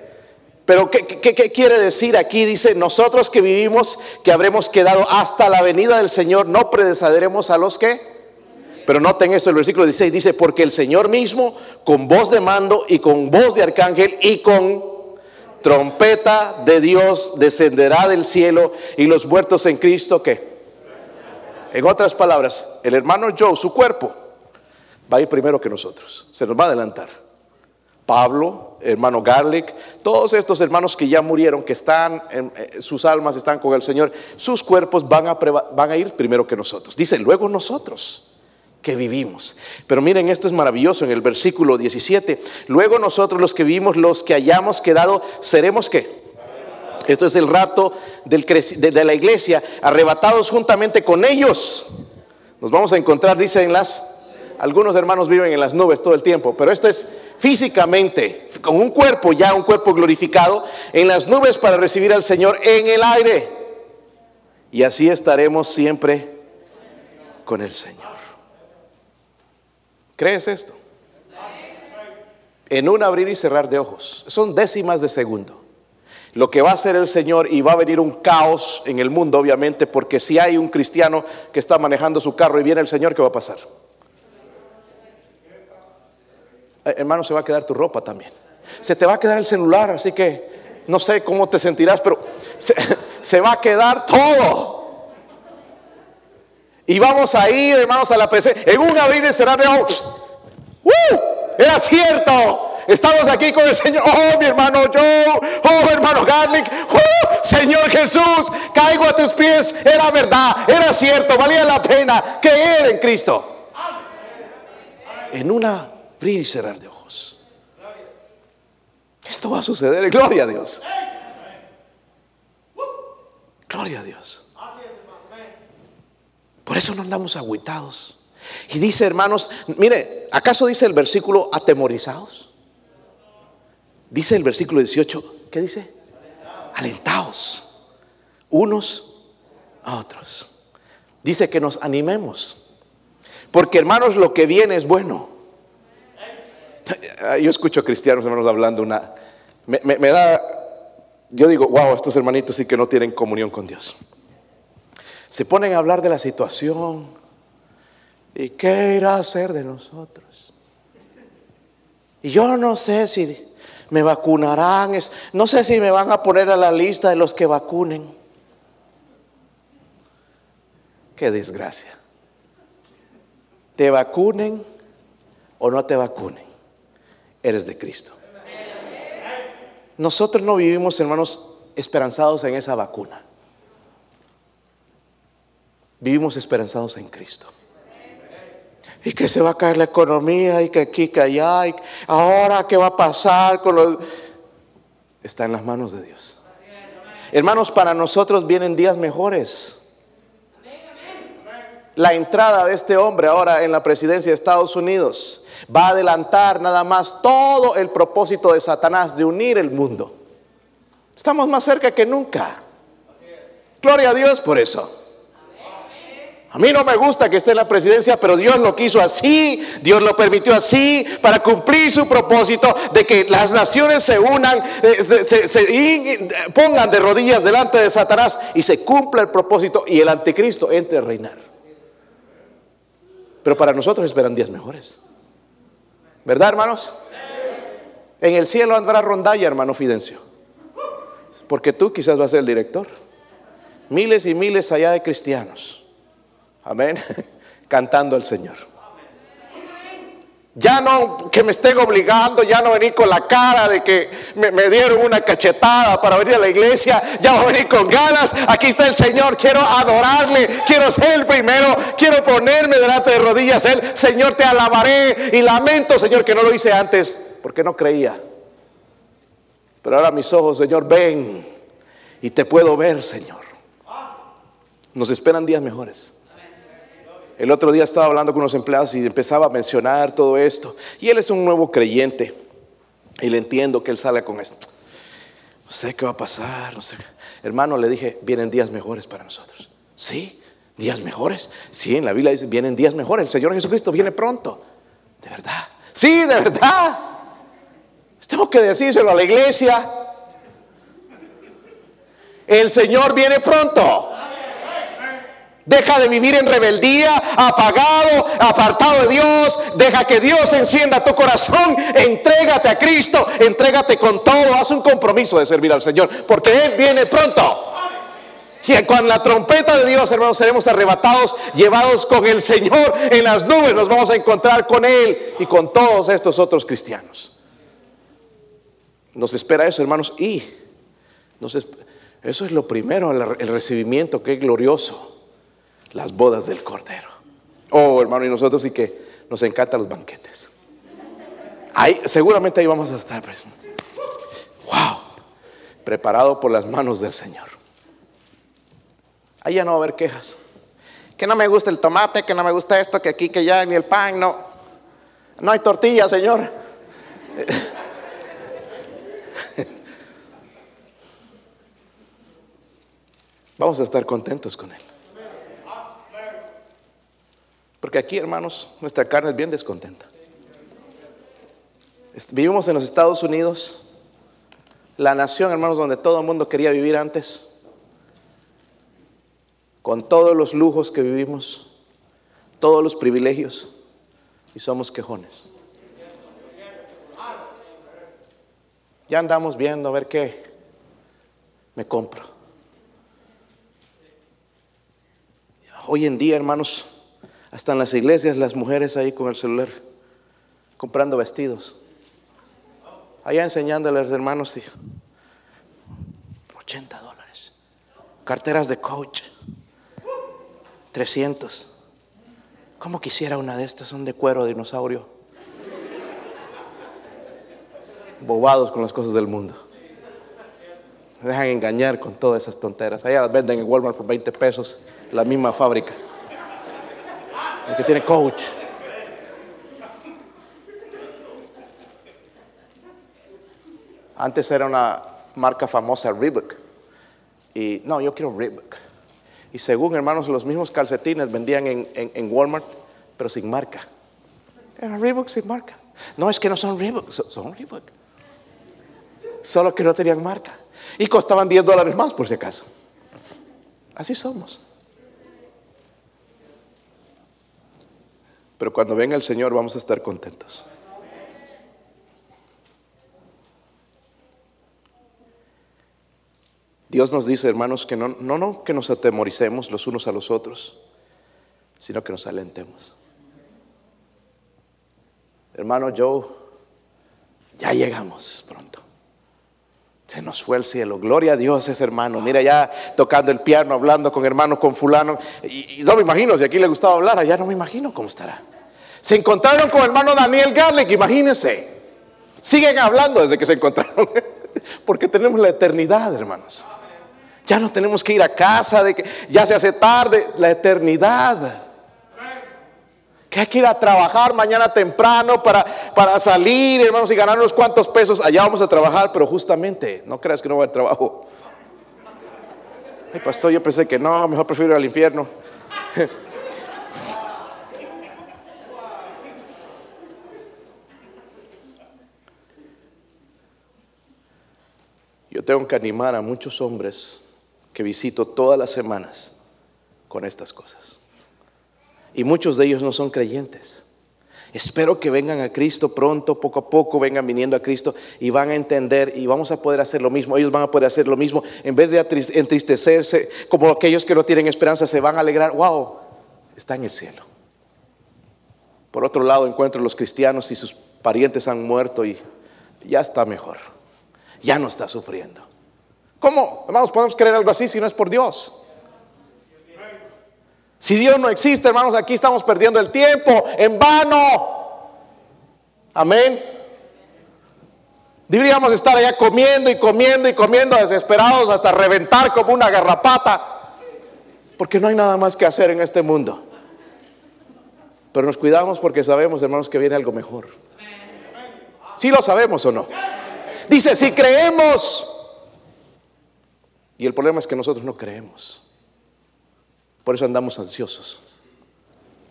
Pero ¿qué, quiere decir aquí? Dice, nosotros que vivimos, que habremos quedado hasta la venida del Señor, no predecederemos a los que... Pero noten esto, el versículo 16 dice, porque el Señor mismo, con voz de mando y con voz de arcángel y con trompeta de Dios, descenderá del cielo y los muertos en Cristo, ¿qué? En otras palabras, el hermano Joe, su cuerpo, va a ir primero que nosotros, se nos va a adelantar. Pablo, hermano Garlic, todos estos hermanos que ya murieron, que están, eh, sus almas están con el Señor, sus cuerpos van a, van a ir primero que nosotros. Dice, luego nosotros que vivimos. Pero miren, esto es maravilloso en el versículo 17. Luego nosotros los que vivimos, los que hayamos quedado, seremos qué? Esto es el de, de la iglesia, arrebatados juntamente con ellos. Nos vamos a encontrar, dice en las algunos hermanos viven en las nubes todo el tiempo, pero esto es físicamente, con un cuerpo ya, un cuerpo glorificado, en las nubes para recibir al Señor en el aire. Y así estaremos siempre con el Señor. ¿Crees esto? En un abrir y cerrar de ojos. Son décimas de segundo. Lo que va a hacer el Señor y va a venir un caos en el mundo, obviamente, porque si hay un cristiano que está manejando su carro y viene el Señor, ¿qué va a pasar? Eh, hermano, se va a quedar tu ropa también. Se te va a quedar el celular, así que no sé cómo te sentirás, pero se, va a quedar todo. Y vamos a ir, hermanos, a la presencia. En un abrir y cerrar de ojos. ¡Uh! Era cierto. Estamos aquí con el Señor. Oh, mi hermano Joe. Oh, hermano Garlic. Oh, Señor Jesús. Caigo a tus pies. Era verdad. Era cierto. Valía la pena creer en Cristo. En una abrir y cerrar de ojos. Esto va a suceder. Gloria a Dios. Gloria a Dios. Por eso no andamos agüitados. Y dice, hermanos, mire, ¿acaso dice el versículo atemorizados? Dice el versículo 18, ¿qué dice? Alentaos unos a otros. Dice que nos animemos. Porque hermanos, lo que viene es bueno. Yo escucho a cristianos hermanos hablando una... Me, da... Yo digo, wow, estos hermanitos sí que no tienen comunión con Dios. Se ponen a hablar de la situación y qué irá a hacer de nosotros. Y yo no sé si me vacunarán, no sé si me van a poner a la lista de los que vacunen. Qué desgracia. Te vacunen o no te vacunen eres de Cristo. Nosotros no vivimos, hermanos, esperanzados en esa vacuna. Vivimos esperanzados en Cristo. Y que se va a caer la economía y que aquí, que allá. Y ahora, ¿qué va a pasar con los... Está en las manos de Dios. Hermanos, para nosotros vienen días mejores. la entrada de este hombre ahora en la presidencia de Estados Unidos va a adelantar nada más todo el propósito de Satanás de unir el mundo. Estamos más cerca que nunca. Gloria a Dios por eso. A mí no me gusta que esté en la presidencia, pero Dios lo quiso así, Dios lo permitió así, para cumplir su propósito de que las naciones se unan, eh, se, pongan de rodillas delante de Satanás y se cumpla el propósito y el anticristo entre a reinar. Pero para nosotros esperan días mejores. ¿Verdad, hermanos? En el cielo andará rondalla, hermano Fidencio. Porque tú quizás vas a ser el director. Miles y miles allá de cristianos Amén. Cantando al Señor. Ya no que me estén obligando, ya no venir con la cara de que me, dieron una cachetada para venir a la iglesia, ya voy a venir con ganas. Aquí está el Señor, quiero adorarle, quiero ser el primero, quiero ponerme delante de rodillas. Él, Señor, te alabaré y lamento, Señor, que no lo hice antes porque no creía. Pero ahora mis ojos, Señor, ven y te puedo ver, Señor. Nos esperan días mejores. El otro día estaba hablando con unos empleados y empezaba a mencionar todo esto. Y él es un nuevo creyente. Y le entiendo que él sale con esto. No sé qué va a pasar. Hermano, le dije, vienen días mejores para nosotros. Sí, días mejores. Sí, en la Biblia dice, vienen días mejores. El Señor Jesucristo viene pronto. De verdad. Sí, de verdad. Tengo que decírselo a la iglesia. El Señor viene pronto. Deja de vivir en rebeldía, apagado, apartado de Dios. Deja que Dios encienda tu corazón. Entrégate a Cristo. Entrégate con todo. Haz un compromiso de servir al Señor. Porque Él viene pronto. Y con la trompeta de Dios, hermanos, seremos arrebatados, llevados con el Señor en las nubes. Nos vamos a encontrar con Él y con todos estos otros cristianos. Nos espera eso, hermanos. Y eso es lo primero, el recibimiento, que es glorioso las bodas del Cordero. Oh, hermano, y nosotros sí que nos encantan los banquetes. Ahí, seguramente ahí vamos a estar. Pues. Wow, preparado por las manos del Señor. Ahí ya no va a haber quejas. Que no me gusta el tomate, que no me gusta esto, que aquí, que ya, ni el pan, no. No hay tortilla, Señor. Vamos a estar contentos con Él. Porque aquí, hermanos, nuestra carne es bien descontenta. Vivimos en los Estados Unidos, la nación, hermanos, donde todo el mundo quería vivir antes, con todos los lujos que vivimos, todos los privilegios, y somos quejones. Ya andamos viendo a ver qué me compro. Hoy en día, hermanos, hasta en las iglesias las mujeres ahí con el celular comprando vestidos. Allá enseñándole a los hermanos, 80 dólares. Carteras de coach, 300. ¿Cómo quisiera una de estas? Son de cuero dinosaurio. Bobados con las cosas del mundo. Dejan engañar con todas esas tonteras. Allá las venden en Walmart por 20 pesos, la misma fábrica el que tiene coach. Antes era una marca famosa, Reebok. Y no, yo quiero Reebok. Y según hermanos, los mismos calcetines vendían en, en, Walmart, pero sin marca. Era Reebok sin marca. No es que no son Reebok, son Reebok. Solo que no tenían marca. Y costaban 10 dólares más por si acaso. Así somos. Pero cuando venga el Señor vamos a estar contentos. Dios nos dice, hermanos, que no, no, no que nos atemoricemos los unos a los otros, sino que nos alentemos. Hermano Joe, ya llegamos pronto. Se nos fue el cielo. Gloria a Dios ese hermano. Mira ya tocando el piano, hablando con hermanos, con fulano. Y, no me imagino, si aquí le gustaba hablar, allá no me imagino cómo estará. Se encontraron con hermano Daniel Garlic, imagínense. Siguen hablando desde que se encontraron. Porque tenemos la eternidad, hermanos. Ya no tenemos que ir a casa, de que ya se hace tarde, la eternidad. Que hay que ir a trabajar mañana temprano para, para salir, hermanos, y ganar unos cuantos pesos. Allá vamos a trabajar, pero justamente, no creas que no va a haber trabajo. Ay, pastor, yo pensé que no, mejor prefiero ir al infierno. Yo tengo que animar a muchos hombres que visito todas las semanas con estas cosas. Y muchos de ellos no son creyentes. Espero que vengan a Cristo pronto, poco a poco vengan viniendo a Cristo y van a entender y vamos a poder hacer lo mismo. Ellos van a poder hacer lo mismo. En vez de entristecerse como aquellos que no tienen esperanza, se van a alegrar. ¡Wow! Está en el cielo. Por otro lado, encuentro los cristianos y sus parientes han muerto y ya está mejor ya no está sufriendo. ¿Cómo, hermanos, podemos creer algo así si no es por Dios? Si Dios no existe, hermanos, aquí estamos perdiendo el tiempo en vano. Amén. Deberíamos estar allá comiendo y comiendo y comiendo desesperados hasta reventar como una garrapata. Porque no hay nada más que hacer en este mundo. Pero nos cuidamos porque sabemos, hermanos, que viene algo mejor. Si ¿Sí lo sabemos o no? Dice, si creemos. Y el problema es que nosotros no creemos. Por eso andamos ansiosos,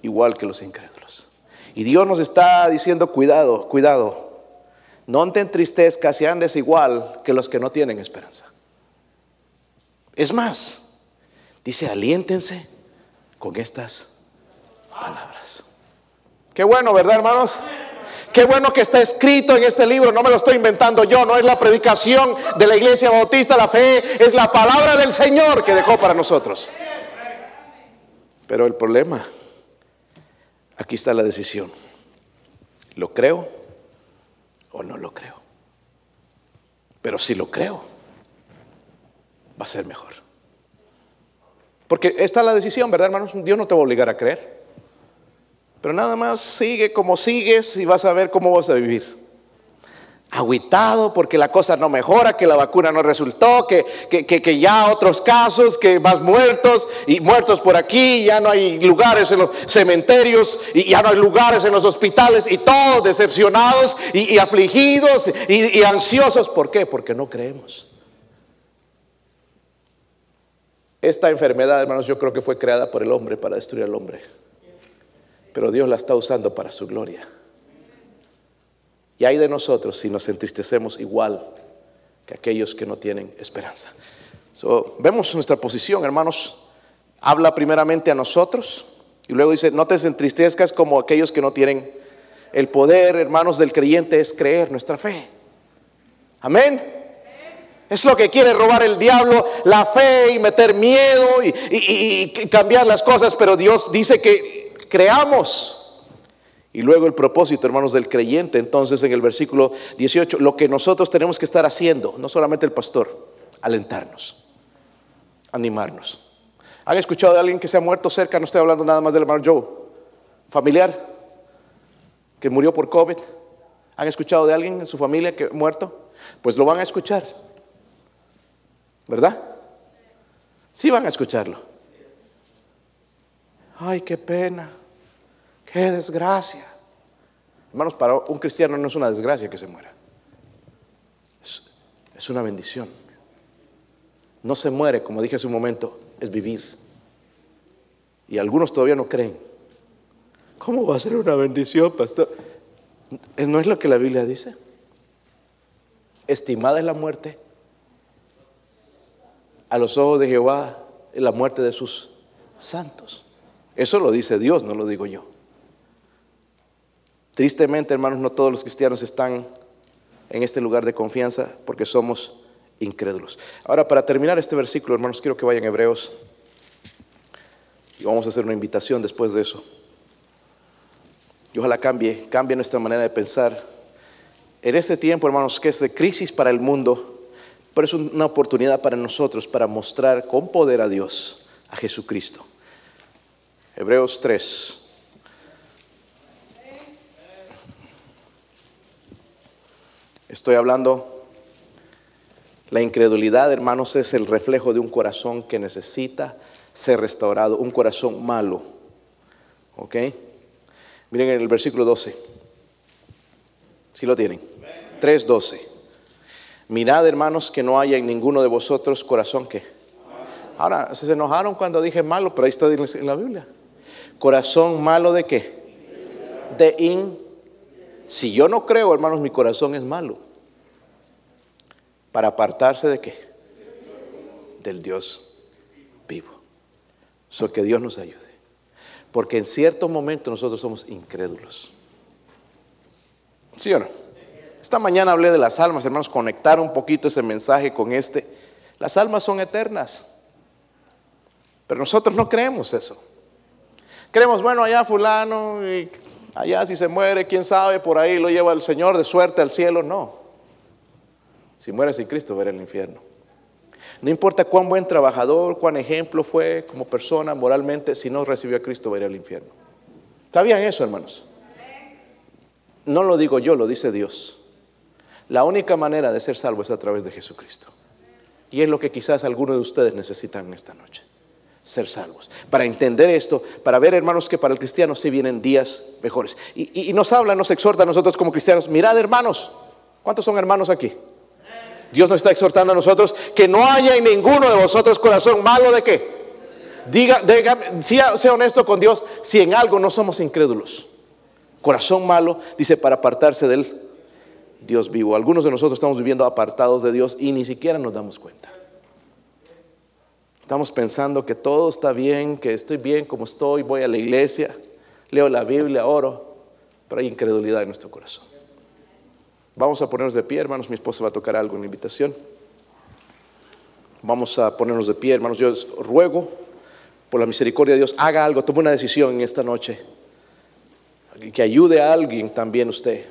igual que los incrédulos. Y Dios nos está diciendo, cuidado, cuidado. No te entristezcas y andes igual que los que no tienen esperanza. Es más, dice, aliéntense con estas palabras. Qué bueno, ¿verdad, hermanos? Qué bueno que está escrito en este libro, no me lo estoy inventando yo, no es la predicación de la iglesia bautista, la fe, es la palabra del Señor que dejó para nosotros. Pero el problema, aquí está la decisión. ¿Lo creo o no lo creo? Pero si lo creo, va a ser mejor. Porque esta es la decisión, ¿verdad, hermanos? Dios no te va a obligar a creer. Pero nada más sigue como sigues y vas a ver cómo vas a vivir. Aguitado porque la cosa no mejora, que la vacuna no resultó, que, que, ya otros casos, que más muertos y muertos por aquí, ya no hay lugares en los cementerios y ya no hay lugares en los hospitales y todos decepcionados y, afligidos y, y ansiosos. ¿Por qué? Porque no creemos. Esta enfermedad, hermanos, yo creo que fue creada por el hombre para destruir al hombre pero Dios la está usando para su gloria. Hay de nosotros si nos entristecemos igual que aquellos que no tienen esperanza. vemos nuestra posición, hermanos. Habla primeramente a nosotros y luego dice, no te entristezcas como aquellos que no tienen el poder, hermanos, del creyente es creer nuestra fe. Amén. Es lo que quiere robar el diablo, la fe y meter miedo y cambiar las cosas, pero Dios dice que creamos. Y luego el propósito, hermanos, del creyente, entonces en el versículo 18, lo que nosotros tenemos que estar haciendo, no solamente el pastor, alentarnos, animarnos. ¿Han escuchado de alguien que se ha muerto cerca? No estoy hablando nada más del hermano Joe, familiar, que murió por COVID. ¿Han escuchado de alguien en su familia que ha muerto? Pues lo van a escuchar, ¿verdad? Sí van a escucharlo. Ay, qué pena. Qué desgracia. Hermanos, para un cristiano no es una desgracia que se muera. Es, una bendición. No se muere, como dije hace un momento, es vivir. Y algunos todavía no creen. ¿Cómo va a ser una bendición, pastor? ¿No es lo que la Biblia dice? Estimada es la muerte. A los ojos de Jehová es la muerte de sus santos. Eso lo dice Dios, no lo digo yo. Tristemente, hermanos, no todos los cristianos están en este lugar de confianza porque somos incrédulos. Ahora, para terminar este versículo, hermanos, quiero que vayan a Hebreos y vamos a hacer una invitación después de eso. Y ojalá cambie, cambie nuestra manera de pensar. En este tiempo, hermanos, que es de crisis para el mundo, pero es una oportunidad para nosotros para mostrar con poder a Dios, a Jesucristo. Hebreos 3. Estoy hablando, la incredulidad, hermanos, es el reflejo de un corazón que necesita ser restaurado, un corazón malo. ¿Ok? Miren el versículo 12. Si lo tienen. 3.12. Mirad, hermanos, que no haya en ninguno de vosotros corazón que. Ahora, se enojaron cuando dije malo, pero ahí está en la Biblia. Corazón malo de qué? De in. Si yo no creo, hermanos, mi corazón es malo. Para apartarse de qué? Del Dios vivo. So que Dios nos ayude. Porque en cierto momento nosotros somos incrédulos. ¿Sí o no? Esta mañana hablé de las almas, hermanos, conectar un poquito ese mensaje con este. Las almas son eternas. Pero nosotros no creemos eso. Creemos, bueno, allá fulano, y allá si se muere, quién sabe, por ahí lo lleva el Señor de suerte al cielo. No. Si muere sin Cristo, verá el infierno. No importa cuán buen trabajador, cuán ejemplo fue como persona moralmente, si no recibió a Cristo, verá el infierno. ¿Está bien eso, hermanos? No lo digo yo, lo dice Dios. La única manera de ser salvo es a través de Jesucristo. Y es lo que quizás algunos de ustedes necesitan esta noche ser salvos. Para entender esto, para ver, hermanos, que para el cristiano sí vienen días mejores. Y, nos habla, nos exhorta a nosotros como cristianos. Mirad, hermanos, ¿cuántos son hermanos aquí? Dios nos está exhortando a nosotros que no haya en ninguno de vosotros corazón malo de qué. Diga, diga sea, sea honesto con Dios, si en algo no somos incrédulos. Corazón malo, dice, para apartarse del Dios vivo. Algunos de nosotros estamos viviendo apartados de Dios y ni siquiera nos damos cuenta. Estamos pensando que todo está bien, que estoy bien como estoy, voy a la iglesia, leo la Biblia, oro, pero hay incredulidad en nuestro corazón. Vamos a ponernos de pie, hermanos. Mi esposa va a tocar algo en la invitación. Vamos a ponernos de pie, hermanos. Yo ruego, por la misericordia de Dios, haga algo, tome una decisión en esta noche. Que ayude a alguien también usted.